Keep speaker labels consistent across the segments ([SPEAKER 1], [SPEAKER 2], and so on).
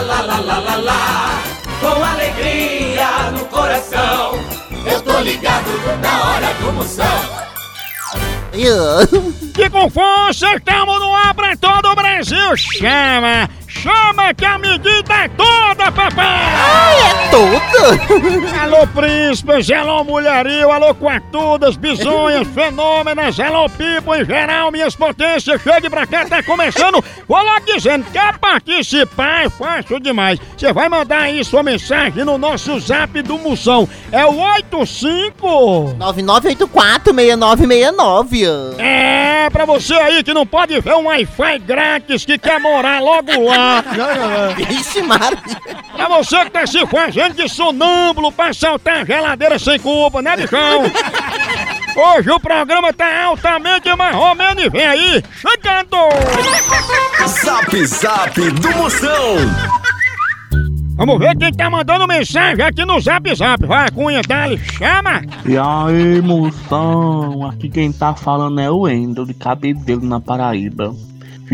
[SPEAKER 1] lá, lá, lá, lá, lá, lá, com alegria no coração. Eu tô ligado na hora do moção.
[SPEAKER 2] Que com força estamos no ar pra todo o Brasil. Chama, chama que a medida é toda papai!
[SPEAKER 3] É toda?
[SPEAKER 2] Alô, príncipes, alô, mulherio, alô, quatudas, bisonhas, fenômenas, alô, pipo em geral, minhas potências, chegue pra cá, tá começando. Vou logo dizendo, quer participar? É fácil demais. Você vai mandar aí sua mensagem no nosso zap do Moção. É o 85...
[SPEAKER 3] 9984-6969.
[SPEAKER 2] É, pra você aí que não pode ver um Wi-Fi grátis, que quer morar logo lá.
[SPEAKER 3] Vixe, Maria.
[SPEAKER 2] Pra você que tá se fazendo de sonâmbulo pra saltar a geladeira sem culpa, né, bichão? Hoje o programa tá altamente marromeno e vem aí, chegando!
[SPEAKER 4] Zap Zap do Moção.
[SPEAKER 2] Vamos ver quem tá mandando mensagem aqui no Zap Zap. Vai, Cunha, dale, chama!
[SPEAKER 5] E aí, moção? Aqui quem tá falando é o Wendel de Cabedelo na Paraíba.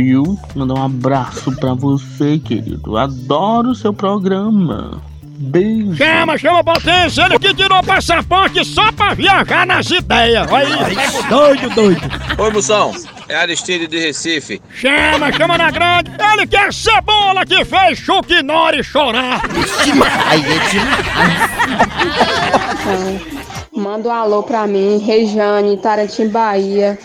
[SPEAKER 5] Viu? Mandar um abraço pra você, querido. Adoro o seu programa. Beijo.
[SPEAKER 2] Chama, chama potência, ele que tirou passaporte só pra viajar nas ideias. Olha aí, o doido, doido.
[SPEAKER 6] Oi, moção. É Aristide de Recife.
[SPEAKER 2] Chama, chama na grande. Ele que é cebola que fez Chuck Norris chorar.
[SPEAKER 3] Vixe, Maria.
[SPEAKER 7] Manda um alô pra mim, Rejane, Tarantim, Bahia.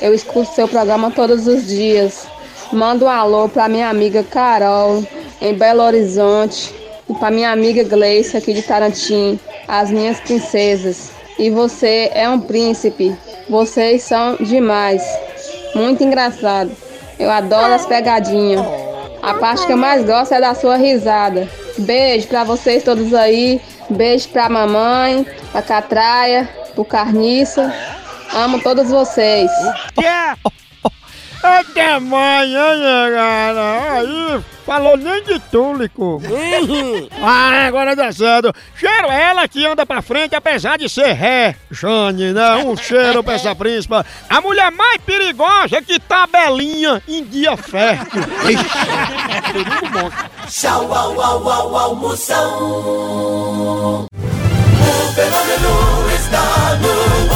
[SPEAKER 7] Eu escuto seu programa todos os dias. Manda um alô pra minha amiga Carol, em Belo Horizonte. E pra minha amiga Gleice, aqui de Tarantim. As minhas princesas. E você é um príncipe. Vocês são demais. Muito engraçado. Eu adoro as pegadinhas. A parte que eu mais gosto é da sua risada. Beijo pra vocês todos aí. Beijo pra mamãe, pra Catraia, pro Carniça. Amo todos vocês.
[SPEAKER 2] Yeah. Até amanhã, cara. Aí, falou nem de túlico. ah, agora dá certo. Cheiro ela que anda pra frente, apesar de ser ré. Jane, né? Um cheiro pra essa príncipa. A mulher mais perigosa que tá belinha em dia fértil.
[SPEAKER 1] Tchau, au, au, au, au, moção. O fenômeno está no ar.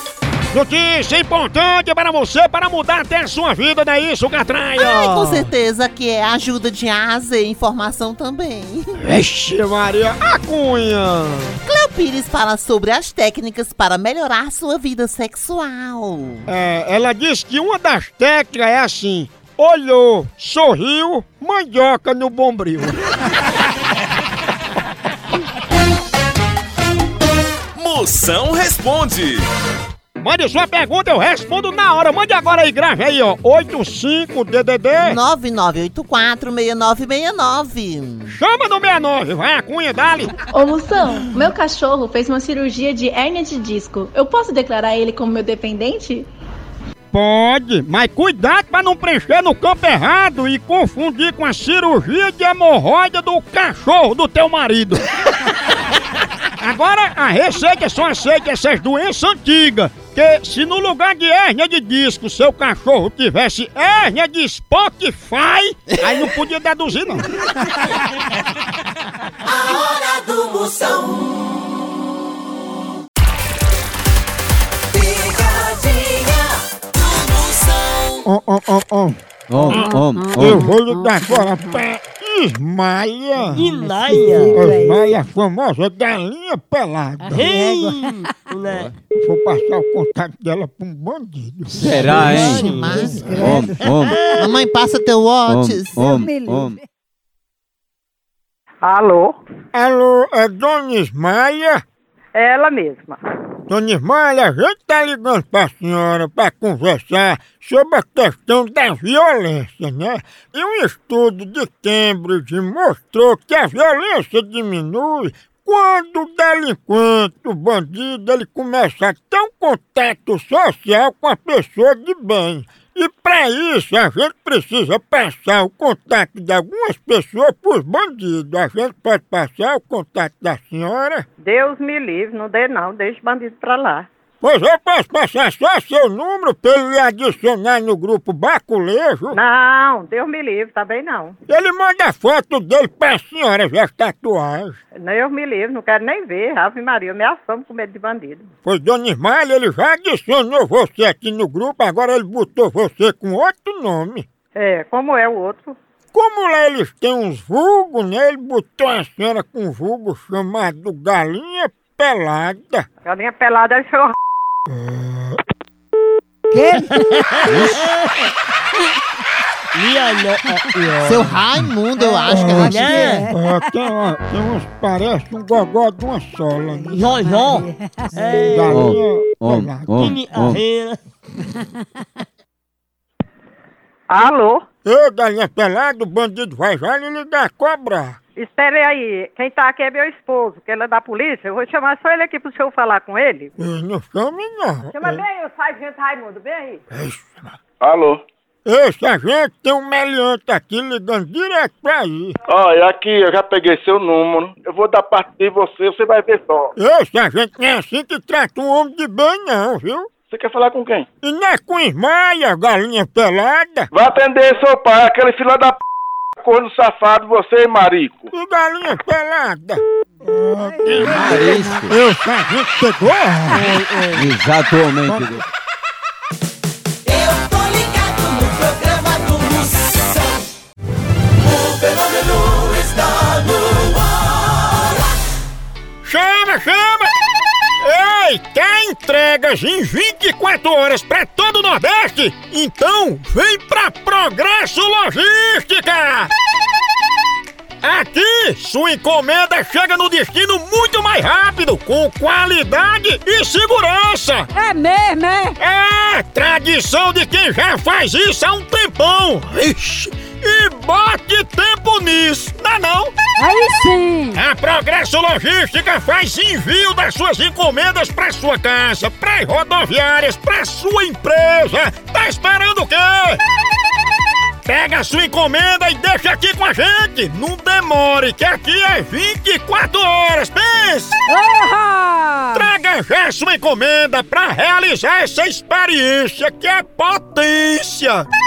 [SPEAKER 2] Notícia importante para você, para mudar até a sua vida, não é isso, Catraia?
[SPEAKER 3] Ai, com certeza que é ajuda de asa e informação também.
[SPEAKER 2] Vixe Maria, a cunha!
[SPEAKER 3] Cleo Pires fala sobre as técnicas para melhorar sua vida sexual.
[SPEAKER 2] É, ela disse que uma das técnicas é assim, olhou, sorriu, mandioca no bombril.
[SPEAKER 4] Moção responde.
[SPEAKER 1] Mande sua pergunta, eu respondo na hora. Mande agora aí, grave aí, ó. 85DDD.
[SPEAKER 3] 99846969.
[SPEAKER 1] Chama no 69, vai a cunha, dali.
[SPEAKER 8] Ô Moção, meu cachorro fez uma cirurgia de hérnia de disco. Eu posso declarar ele como meu dependente?
[SPEAKER 1] Pode, mas cuidado pra não preencher no campo errado e confundir com a cirurgia de hemorroida do cachorro do teu marido. Agora, a receita só aceita essas doenças antigas. Que se no lugar de hérnia de disco seu cachorro tivesse hérnia de Spotify, aí não podia deduzir não.
[SPEAKER 9] A hora do Moção. Picadinha do Moção.
[SPEAKER 1] Ó, ó, ó, ó. Eu vou agora pra Ismaia.
[SPEAKER 10] Ismaia.
[SPEAKER 1] Ismaia, a famosa galinha pelada.
[SPEAKER 10] Né?
[SPEAKER 1] Vou passar o contato dela pra um bandido.
[SPEAKER 5] Será, hein?
[SPEAKER 3] mas-
[SPEAKER 5] Homem, homem,
[SPEAKER 3] Mamãe, passa teu
[SPEAKER 5] homem, homem.
[SPEAKER 11] Alô?
[SPEAKER 1] Alô, é Dona Ismaia?
[SPEAKER 11] Ela mesma.
[SPEAKER 1] Dona Ismaia, a gente tá ligando pra senhora pra conversar sobre a questão da violência, né? E um estudo de Cambridge mostrou que a violência diminui quando o delinquente, o bandido, ele começa a ter um contato social com a pessoa de bem. E para isso a gente precisa passar o contato de algumas pessoas para os bandidos. A gente pode passar o contato da senhora?
[SPEAKER 11] Deus me livre, não dê não, deixa o bandido pra lá.
[SPEAKER 1] Pois eu posso passar só seu número para ele lhe adicionar no grupo Baculejo.
[SPEAKER 11] Não, Deus me livre, tá bem não.
[SPEAKER 1] Ele manda foto dele pra senhora ver as tatuagens.
[SPEAKER 11] Deus me livre, não quero nem ver. Ave Maria, eu me assomo com medo de bandido.
[SPEAKER 1] Pois, dona Ismael, ele já adicionou você aqui no grupo, agora ele botou você com outro nome.
[SPEAKER 11] É, como é o outro?
[SPEAKER 1] Como lá eles têm uns vulgos, né? Ele botou a senhora com um vulgo chamado Galinha Pelada.
[SPEAKER 11] Galinha pelada é seu
[SPEAKER 10] No...
[SPEAKER 3] Seu Raimundo, eu acho que é.
[SPEAKER 1] Ó, tem, ó, tem uns, parece um gogó de uma sola. Né?
[SPEAKER 10] Jojo. É.
[SPEAKER 1] Galinha
[SPEAKER 5] Homem, homem, homem.
[SPEAKER 11] Alô?
[SPEAKER 1] Ô, Galinha Pelada, o bandido vai já lhe ligar cobrar.
[SPEAKER 11] Espere aí, quem tá aqui é meu esposo, que ele é da polícia. Eu vou chamar só ele aqui pro senhor falar com ele.
[SPEAKER 1] Ei, Não chame não.
[SPEAKER 11] Chama bem aí o sargento Raimundo, bem aí.
[SPEAKER 12] Alô?
[SPEAKER 1] Esse agente tem um meliante aqui ligando direto pra aí.
[SPEAKER 12] Olha, aqui eu já peguei seu número. Eu vou dar parte de você, você vai ver só.
[SPEAKER 1] Esse agente não é assim que trata um homem de bem não, viu?
[SPEAKER 12] Você quer falar com quem?
[SPEAKER 1] E não é com Ismaia, galinha pelada.
[SPEAKER 12] Vai atender seu pai, aquele filho da p... corno safado, você, marico.
[SPEAKER 1] E galinha pelada.
[SPEAKER 5] Marisco.
[SPEAKER 1] Esse agente pegou?
[SPEAKER 5] Exatamente.
[SPEAKER 9] Eu tô ligado no programa do Moção. O fenômeno está no ar.
[SPEAKER 1] Chama, chama! Ei, quer entregas em 24 horas pra todo o Nordeste? Então vem pra Progresso Logística! Aqui, sua encomenda chega no destino muito mais rápido, com qualidade e segurança!
[SPEAKER 2] É mesmo, é?
[SPEAKER 1] É, tradição de quem já faz isso há um tempão! Ixi, e bote tempo nisso, não é não?
[SPEAKER 2] Aí sim!
[SPEAKER 1] A Progresso Logística faz envio das suas encomendas para sua casa, para rodoviárias, para sua empresa. Tá esperando o quê? Pega a sua encomenda e deixa aqui com a gente. Não demore, que aqui é 24 horas. Pensa!
[SPEAKER 2] Ahá!
[SPEAKER 1] Traga já sua encomenda para realizar essa experiência que é potência.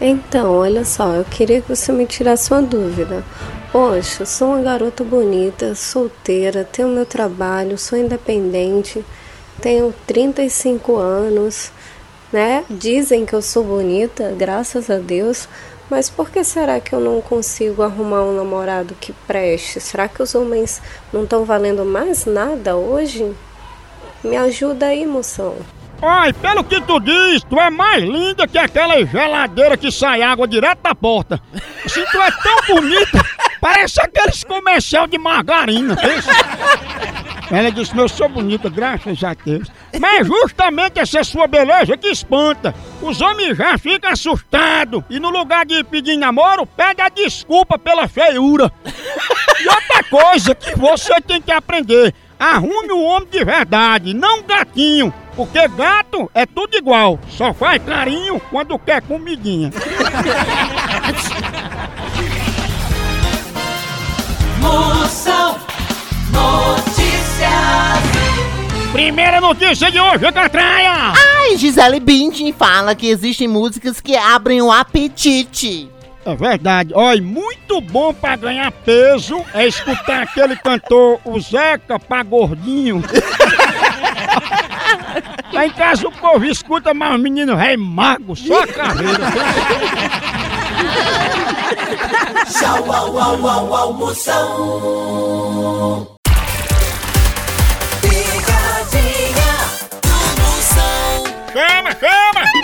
[SPEAKER 13] Então, olha só, eu queria que você me tirasse uma dúvida. Poxa, sou uma garota bonita, solteira, tenho meu trabalho, sou independente, tenho 35 anos, né? Dizem que eu sou bonita, graças a Deus, mas por que será que eu não consigo arrumar um namorado que preste? Será que os homens não estão valendo mais nada hoje? Me ajuda aí, moção.
[SPEAKER 1] Ai, pelo que tu diz, tu é mais linda que aquela geladeira que sai água direto da porta. Assim, tu é tão bonita, parece aqueles comercial de margarina. Ela disse, eu sou bonita, graças a Deus. Mas justamente essa sua beleza que espanta. Os homens já ficam assustados e no lugar de pedir namoro, pede a desculpa pela feiura. E outra coisa que você tem que aprender, arrume um homem de verdade, não um gatinho. Porque gato é tudo igual, só faz carinho quando quer comidinha.
[SPEAKER 9] Moção Notícias.
[SPEAKER 1] Primeira notícia de hoje, Catraia!
[SPEAKER 3] Ai, Gisele Bündchen fala que existem músicas que abrem o apetite.
[SPEAKER 1] É verdade. Olha, muito bom pra ganhar peso é escutar aquele cantor, o Zeca pra gordinho. Lá em casa o povo escuta, mas o menino é mago, só a carreira.
[SPEAKER 9] Tchau, au, au, au, au, Moção. Pegadinha do Moção.
[SPEAKER 1] Chama, chama!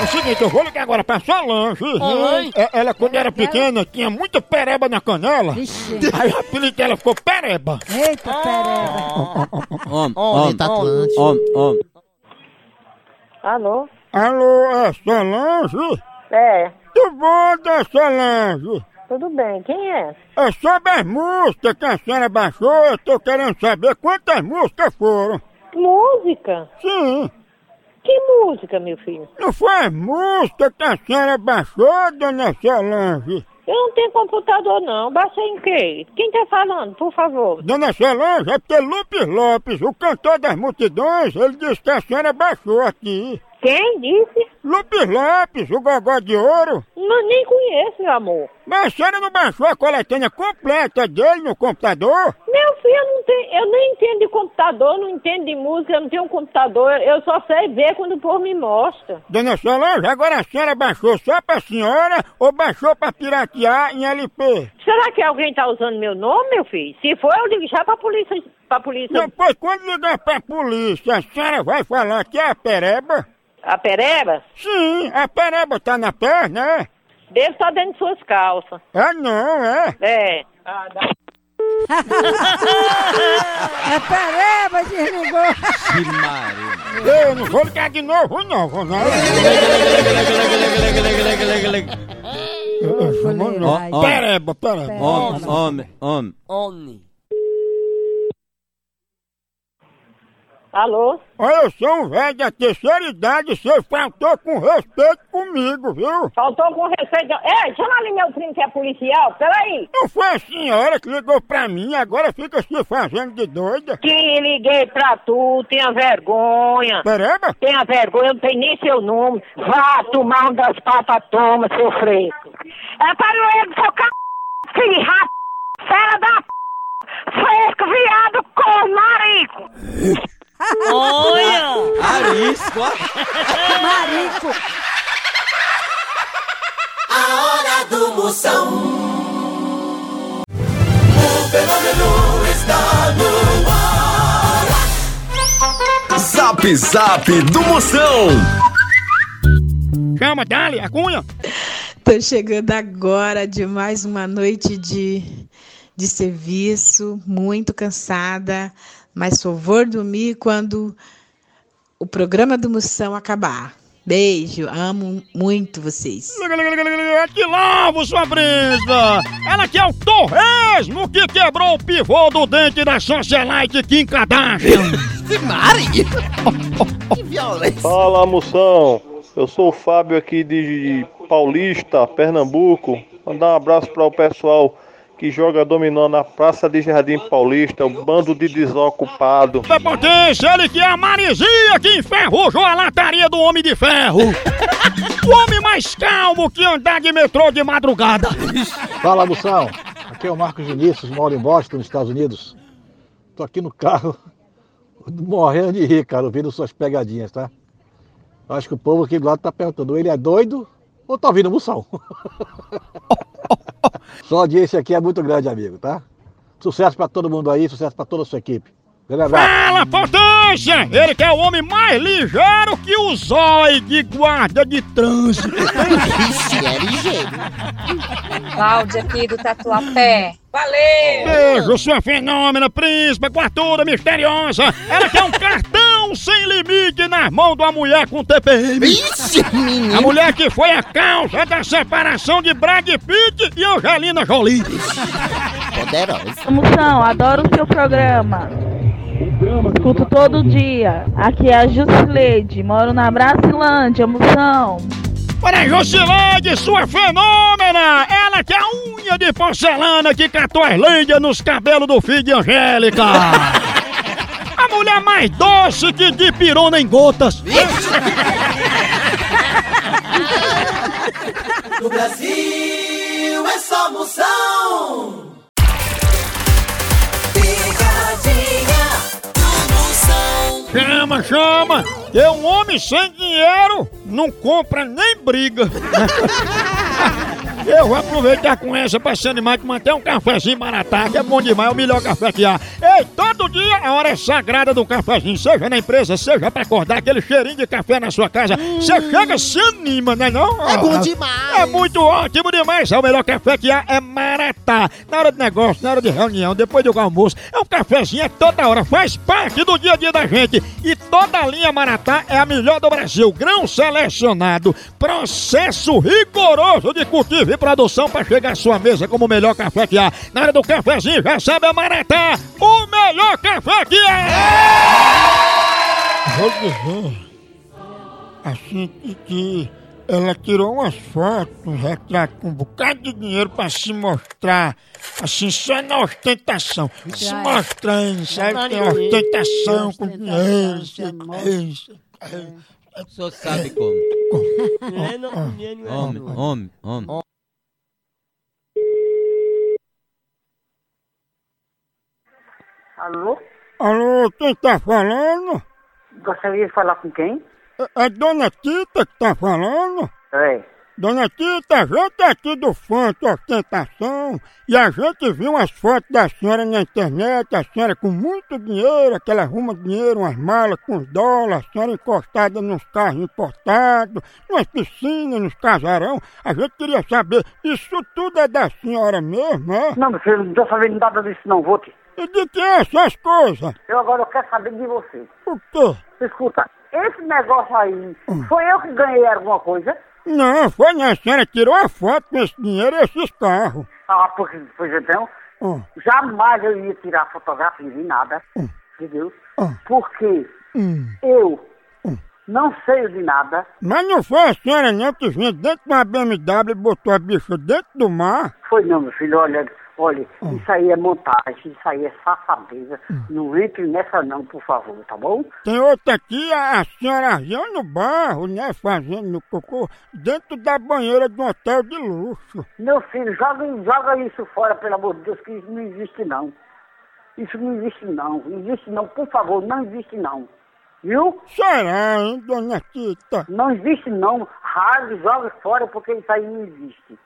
[SPEAKER 1] É o seguinte, eu vou ligar agora pra Solange.
[SPEAKER 10] Oi.
[SPEAKER 1] É, Ela, quando era pequena, tinha muita pereba na canela. Aí o apelido dela ficou pereba.
[SPEAKER 10] Eita, pereba.
[SPEAKER 5] Homem,
[SPEAKER 3] Homem, tá Atlântico.
[SPEAKER 5] homem, homem.
[SPEAKER 11] Alô?
[SPEAKER 1] Alô, é Solange?
[SPEAKER 11] É,
[SPEAKER 1] Tudo bom, Solange?
[SPEAKER 11] tudo bem. Quem é?
[SPEAKER 1] É sobre as músicas que a senhora baixou, eu tô querendo saber quantas músicas foram.
[SPEAKER 11] Música?
[SPEAKER 1] Sim,
[SPEAKER 11] Que música, meu filho?
[SPEAKER 1] não foi as músicas que a senhora baixou, dona Solange?
[SPEAKER 11] Eu não tenho computador, não. Baixei em quê? Quem tá falando, por favor?
[SPEAKER 1] Dona Solange, é porque Lupes Lopes, o cantor das multidões, ele disse que a senhora baixou aqui.
[SPEAKER 11] Quem disse?
[SPEAKER 1] Lupes Lopes, o gogó de ouro.
[SPEAKER 11] Não, nem conheço, meu amor.
[SPEAKER 1] Mas a senhora não baixou a coletânea completa dele no computador?
[SPEAKER 11] Meu filho, eu não, tenho, eu nem entendo de computador, não entendo de música, eu não tenho um computador. Eu só sei ver quando o povo me mostra.
[SPEAKER 1] Dona Solange, agora a senhora baixou só pra senhora ou baixou pra piratear em LP?
[SPEAKER 11] Será que alguém tá usando meu nome, meu filho? Se for, eu ligo já pra polícia. Pra polícia.
[SPEAKER 1] Depois, quando ligar pra polícia, a senhora vai falar que é a pereba?
[SPEAKER 11] A pereba?
[SPEAKER 1] Sim, a pereba tá na perna, é?
[SPEAKER 11] Deve estar dentro de suas calças.
[SPEAKER 1] Ah, não, é?
[SPEAKER 11] É.
[SPEAKER 10] É pereba, desligou.
[SPEAKER 1] Eu não vou ligar de novo, não, vou não. Pereba, pereba.
[SPEAKER 5] Homem, homem, homem.
[SPEAKER 10] Homem.
[SPEAKER 11] Alô?
[SPEAKER 1] Olha, eu sou um velho da terceira idade, você faltou com respeito comigo, viu?
[SPEAKER 11] Faltou com respeito. Ei, chama ali meu primo que é policial. Peraí.
[SPEAKER 1] Não foi a senhora que ligou pra mim, agora fica se fazendo de doida.
[SPEAKER 11] Que liguei pra tu, tenha vergonha.
[SPEAKER 1] Pereba?
[SPEAKER 11] Tenha vergonha, não tem nem seu nome. Vá tomar um das papas, toma, seu fresco. É para o seu c... filho de rato, fera da p... fresco, viado, com marico.
[SPEAKER 10] Olha!
[SPEAKER 5] Arisco.
[SPEAKER 10] Marico!
[SPEAKER 9] A hora do Moção. O fenômeno está no ar.
[SPEAKER 4] Zap Zap do Moção.
[SPEAKER 1] Chama, Dali, a cunha.
[SPEAKER 14] Tô chegando agora de mais uma noite de, de serviço, muito cansada,
[SPEAKER 15] mas só vou dormir quando o programa do Moção acabar. Beijo, amo muito vocês.
[SPEAKER 2] Que lavo, sua brisa! Ela que é o torresmo que quebrou o pivô do dente da socialite Kim Kardashian.
[SPEAKER 3] Mari! que violência!
[SPEAKER 14] Fala, moção. Eu sou o Fábio aqui de Paulista, Pernambuco. Mandar um abraço para o pessoal que joga dominó na Praça de Jardim Paulista, o bando de desocupado.
[SPEAKER 2] Da potência, ele que é a Marizia que enferrujou a lataria do Homem de Ferro. o homem mais calmo que andar de metrô de madrugada.
[SPEAKER 16] Fala, Moção. Aqui é o Marcos Vinícius, moro em Boston, nos Estados Unidos. Tô aqui no carro, morrendo de rir, cara, ouvindo suas pegadinhas, tá? Acho que o povo aqui do lado tá perguntando, ele é doido ou tá ouvindo Moção? Sua audiência aqui é muito grande, amigo, tá? Sucesso pra todo mundo aí, sucesso pra toda a sua equipe.
[SPEAKER 2] Fala, potência! Ele que é o homem mais ligeiro que o zói de guarda de trânsito.
[SPEAKER 3] Ixi, é ligeiro.
[SPEAKER 17] Cláudia aqui do Tatuapé. Valeu!
[SPEAKER 2] Beijo, sua fenômena, príncipe, quartura misteriosa. Ela quer um cartão sem limite nas mãos de uma mulher com TPM.
[SPEAKER 3] Ixi, menino.
[SPEAKER 2] A mulher que foi a causa da separação de Brad Pitt e Angelina Jolie.
[SPEAKER 3] Poderosa.
[SPEAKER 10] Moção, adoro o seu programa. Escuto todo dia. Aqui é a Jusileide, moro na Bracilândia, Moção.
[SPEAKER 2] Para Jocilande, sua fenômena! Ela que é a unha de porcelana que catou as lendas nos cabelos do filho de Angélica! A mulher mais doce que de pirona em gotas!
[SPEAKER 18] No Brasil é só moção. Picadinha do moção.
[SPEAKER 2] Chama, chama! Que um homem sem dinheiro não compra nem briga! Eu vou aproveitar com essa pra se animar que manter um cafezinho maratá, que é bom demais, é o melhor café que há. Ei, todo dia a hora é sagrada do cafezinho, seja na empresa, seja pra acordar aquele cheirinho de café na sua casa. Você chega, se anima, né não?
[SPEAKER 3] É bom demais.
[SPEAKER 2] É muito ótimo demais, é o melhor café que há, é maratá. Na hora de negócio, na hora de reunião, depois do almoço, é um cafezinho, é toda hora, faz parte do dia a dia da gente. E toda a linha maratá é a melhor do Brasil, grão selecionado, processo rigoroso de cultivo produção para chegar à sua mesa como o melhor café que há. Na hora do cafezinho, já sabe a Maratá, o melhor café que há! Vou dizer, assim que- ela tirou umas fotos, um retrato com um bocado de dinheiro para se mostrar, assim, só na ostentação. Se mostrando, sabe? Tem ostentação com dinheiro.
[SPEAKER 5] O senhor sabe como. Homem, homem, homem.
[SPEAKER 11] Alô?
[SPEAKER 2] Alô, quem tá falando?
[SPEAKER 11] Gostaria de falar com quem?
[SPEAKER 2] É, é Dona Tita que tá falando?
[SPEAKER 11] É.
[SPEAKER 2] Dona Tita, a gente é aqui do Fanto Ostentação e a gente viu umas fotos da senhora na internet, a senhora com muito dinheiro, que ela arruma dinheiro, umas malas com os dólares, a senhora encostada nos carros importados, nas piscinas, nos casarão. A gente queria saber, isso tudo é da senhora mesmo, é?
[SPEAKER 11] Não, meu filho, não tô sabendo nada disso não, vou te.
[SPEAKER 2] E de que é essas coisas?
[SPEAKER 11] Eu agora quero saber de você.
[SPEAKER 2] O quê?
[SPEAKER 11] Escuta, esse negócio aí, foi eu que ganhei alguma coisa?
[SPEAKER 2] Não, foi não, a senhora tirou a foto com esse dinheiro e esses carros.
[SPEAKER 11] Ah, porque, pois então,
[SPEAKER 2] Hum.
[SPEAKER 11] jamais eu ia tirar fotografia de nada,
[SPEAKER 2] Hum.
[SPEAKER 11] porque
[SPEAKER 2] Hum.
[SPEAKER 11] eu não sei de nada.
[SPEAKER 2] Mas não foi a senhora não que vinha dentro de uma BMW e botou a bicha dentro do mar?
[SPEAKER 11] Foi não, meu filho, olha, olha, isso aí é montagem, isso aí é safadeza. Não entre nessa não, por favor, tá bom?
[SPEAKER 2] Tem outra aqui, a, a senhora no barro, né, fazendo no cocô, dentro da banheira de um hotel de luxo.
[SPEAKER 11] Meu filho, joga, joga isso fora, pelo amor de Deus, que isso não existe não. Isso não existe não, não existe não, por favor, não existe não. Viu?
[SPEAKER 2] Será, hein, dona Tita?
[SPEAKER 11] Não existe não. Rasgue, joga fora, porque isso aí não existe.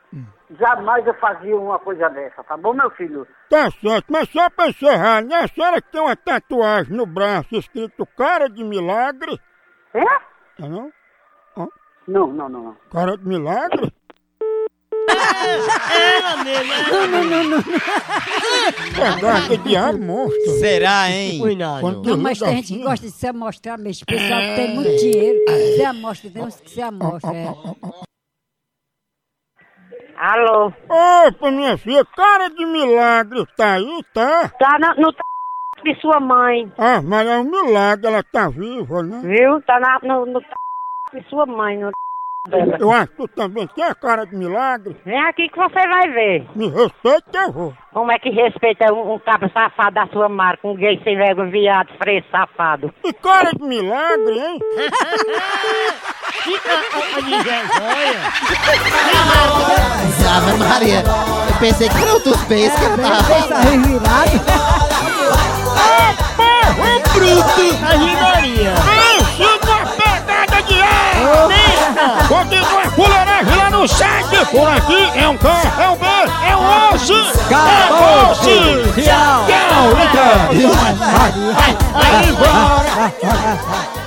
[SPEAKER 11] Jamais eu fazia uma coisa dessa, tá bom, meu filho?
[SPEAKER 2] Tá certo, mas só pra encerrar, né, a senhora que tem uma tatuagem no braço escrito cara de milagre?
[SPEAKER 11] É?
[SPEAKER 2] Tá não?
[SPEAKER 11] Não, não, não, não.
[SPEAKER 2] Cara de milagre?
[SPEAKER 10] Ela mesmo. Não, não, não, não.
[SPEAKER 1] Pedaço de monstro.
[SPEAKER 5] Será, hein?
[SPEAKER 1] Quando
[SPEAKER 10] Não, mas tem gente que
[SPEAKER 1] assim,
[SPEAKER 10] gosta de se amostrar mesmo. O pessoal que tem muito dinheiro, se amostra, tem uns que se amostram. É.
[SPEAKER 19] Alô?
[SPEAKER 1] Opa, minha filha, cara de milagre, tá aí, tá?
[SPEAKER 19] Tá na- no t... de sua mãe.
[SPEAKER 1] Ah, mas é um milagre, ela tá viva, né?
[SPEAKER 19] Viu? Tá na, no, no de sua mãe. No dela.
[SPEAKER 1] Eu acho que tu também tem a cara de milagre.
[SPEAKER 19] Vem aqui que você vai ver.
[SPEAKER 1] Me respeita eu vou.
[SPEAKER 19] Como é que respeita um, um cabra safado da sua marca, um gay sem vergonha, viado, freio, safado.
[SPEAKER 1] Que cara de milagre, hein?
[SPEAKER 3] Ave Maria, eu pensei que era outros peixes que eu tava.
[SPEAKER 1] Porra, bruto! A rimaria! Uma pegada de ar! Continua a fuleiragem lá no site! Por aqui é um K, é um B, é um osso! É osso!
[SPEAKER 20] Tchau.
[SPEAKER 1] Tchau! Então! Vai, vai, vai embora!